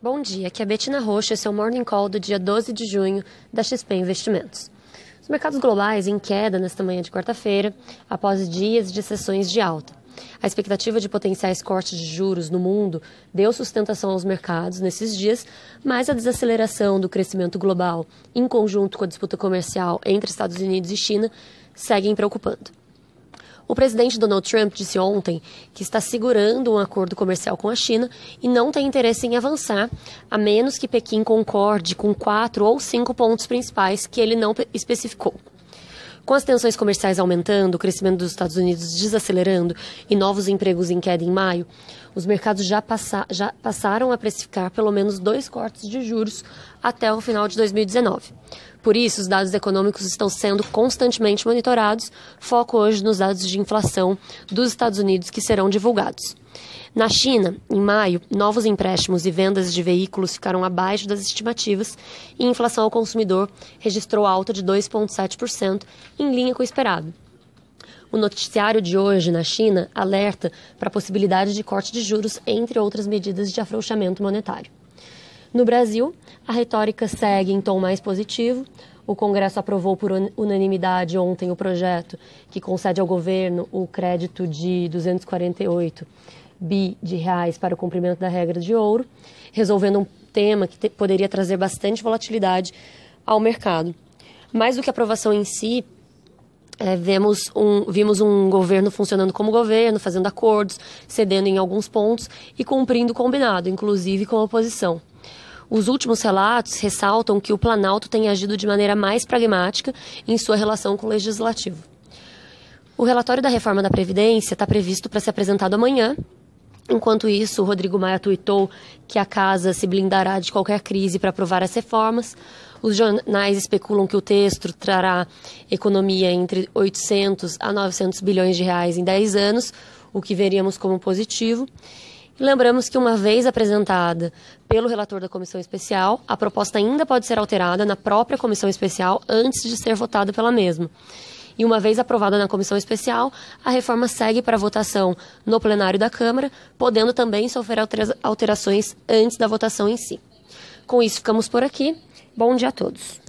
Bom dia, aqui é Betina Rocha, esse é o Morning Call do dia 12 de junho da XP Investimentos. Os mercados globais em queda nesta manhã de quarta-feira, após dias de sessões de alta. A expectativa de potenciais cortes de juros no mundo deu sustentação aos mercados nesses dias, mas a desaceleração do crescimento global, em conjunto com a disputa comercial entre Estados Unidos e China, seguem preocupando. O presidente Donald Trump disse ontem que está segurando um acordo comercial com a China e não tem interesse em avançar, a menos que Pequim concorde com quatro ou cinco pontos principais que ele não especificou. Com as tensões comerciais aumentando, o crescimento dos Estados Unidos desacelerando e novos empregos em queda em maio, os mercados já, passa, já passaram a precificar pelo menos dois cortes de juros até o final de 2019. Por isso, os dados econômicos estão sendo constantemente monitorados, foco hoje nos dados de inflação dos Estados Unidos que serão divulgados. Na China, em maio, novos empréstimos e vendas de veículos ficaram abaixo das estimativas e a inflação ao consumidor registrou alta de 2,7%, em linha com o esperado. O noticiário de hoje na China alerta para a possibilidade de corte de juros, entre outras medidas de afrouxamento monetário. No Brasil, a retórica segue em tom mais positivo. O Congresso aprovou por unanimidade ontem o projeto que concede ao governo o crédito de 248 bi de reais para o cumprimento da regra de ouro, resolvendo um tema que te, poderia trazer bastante volatilidade ao mercado. Mais do que a aprovação em si, é, vemos um, vimos um governo funcionando como governo, fazendo acordos, cedendo em alguns pontos e cumprindo o combinado, inclusive com a oposição. Os últimos relatos ressaltam que o Planalto tem agido de maneira mais pragmática em sua relação com o legislativo. O relatório da reforma da Previdência está previsto para ser apresentado amanhã Enquanto isso, o Rodrigo Maia tuitou que a casa se blindará de qualquer crise para aprovar as reformas. Os jornais especulam que o texto trará economia entre 800 a 900 bilhões de reais em 10 anos, o que veríamos como positivo. Lembramos que, uma vez apresentada pelo relator da comissão especial, a proposta ainda pode ser alterada na própria comissão especial antes de ser votada pela mesma e, uma vez aprovada na comissão especial, a reforma segue para votação no plenário da Câmara, podendo também sofrer alterações antes da votação em si. Com isso, ficamos por aqui. Bom dia a todos.